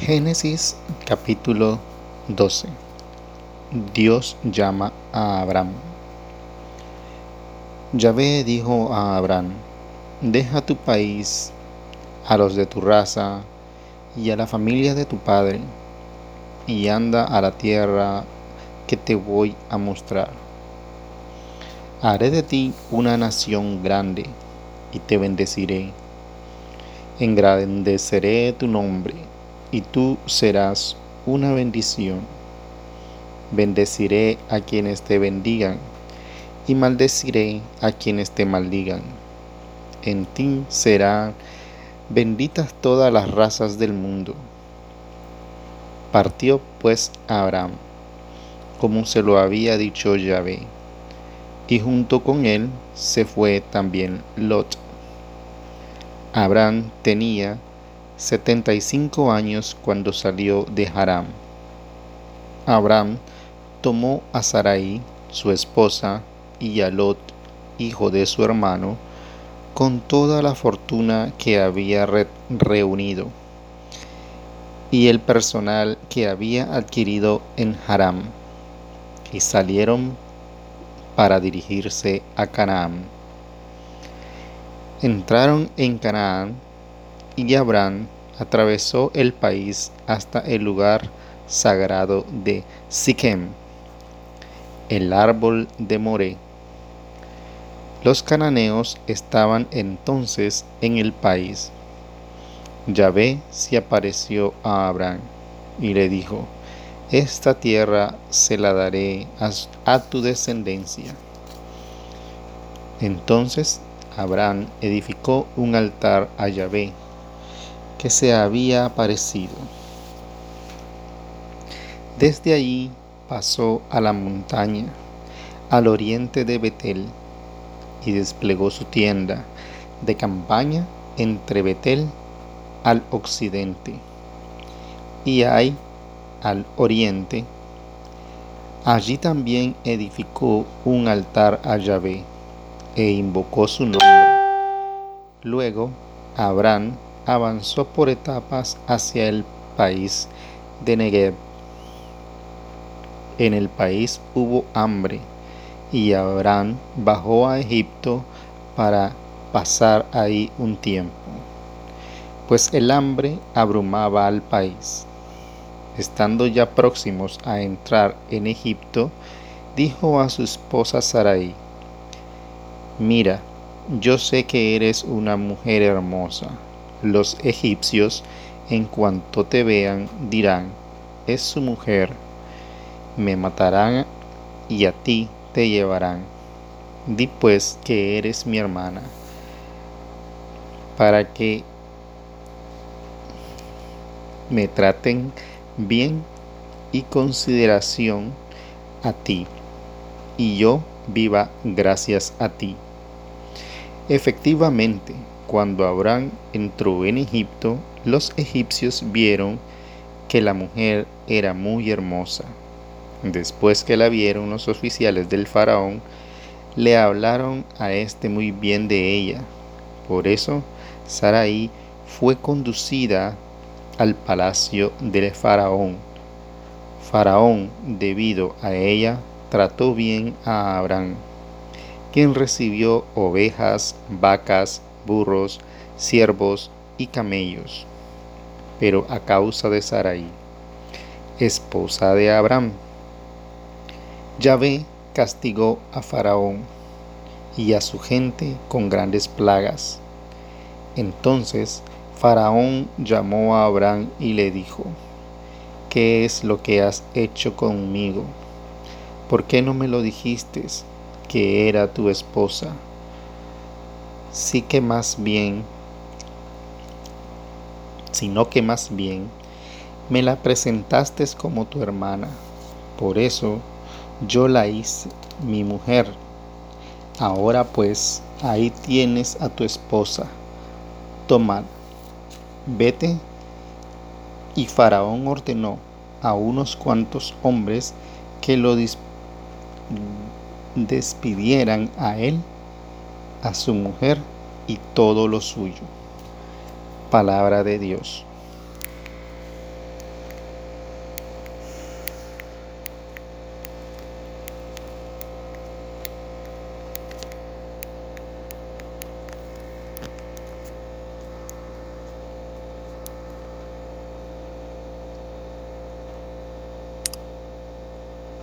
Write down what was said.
Génesis capítulo 12 Dios llama a Abraham. Yahvé dijo a Abraham, deja tu país, a los de tu raza y a la familia de tu padre, y anda a la tierra que te voy a mostrar. Haré de ti una nación grande y te bendeciré. Engrandeceré tu nombre y tú serás una bendición. Bendeciré a quienes te bendigan y maldeciré a quienes te maldigan. En ti serán benditas todas las razas del mundo. Partió pues Abraham, como se lo había dicho Yahvé, y junto con él se fue también Lot. Abraham tenía 75 años cuando salió de Haram. Abraham tomó a Sarai, su esposa, y a Lot, hijo de su hermano, con toda la fortuna que había reunido y el personal que había adquirido en Haram, y salieron para dirigirse a Canaán. Entraron en Canaán y Abraham atravesó el país hasta el lugar sagrado de Siquem, el árbol de Moré. Los cananeos estaban entonces en el país. Yahvé se apareció a Abraham y le dijo, esta tierra se la daré a, a tu descendencia. Entonces Abraham edificó un altar a Yahvé que se había aparecido. Desde allí pasó a la montaña, al oriente de Betel, y desplegó su tienda de campaña entre Betel al occidente y ahí al oriente. Allí también edificó un altar a Yahvé e invocó su nombre. Luego Abraham avanzó por etapas hacia el país de Negev. En el país hubo hambre y Abraham bajó a Egipto para pasar ahí un tiempo, pues el hambre abrumaba al país. Estando ya próximos a entrar en Egipto, dijo a su esposa Sarai, Mira, yo sé que eres una mujer hermosa los egipcios, en cuanto te vean, dirán, es su mujer, me matarán y a ti te llevarán. Di pues que eres mi hermana, para que me traten bien y consideración a ti, y yo viva gracias a ti. Efectivamente, cuando Abraham entró en Egipto, los egipcios vieron que la mujer era muy hermosa. Después que la vieron los oficiales del faraón, le hablaron a éste muy bien de ella. Por eso, Sarai fue conducida al palacio del faraón. Faraón, debido a ella, trató bien a Abraham, quien recibió ovejas, vacas, burros, siervos y camellos. Pero a causa de Sarai, esposa de Abraham, Yahvé castigó a Faraón y a su gente con grandes plagas. Entonces Faraón llamó a Abraham y le dijo, ¿qué es lo que has hecho conmigo? ¿Por qué no me lo dijiste que era tu esposa? Sí que más bien, sino que más bien me la presentaste como tu hermana. Por eso yo la hice mi mujer. Ahora pues, ahí tienes a tu esposa. Tomad, vete. Y Faraón ordenó a unos cuantos hombres que lo despidieran a él a su mujer y todo lo suyo. Palabra de Dios.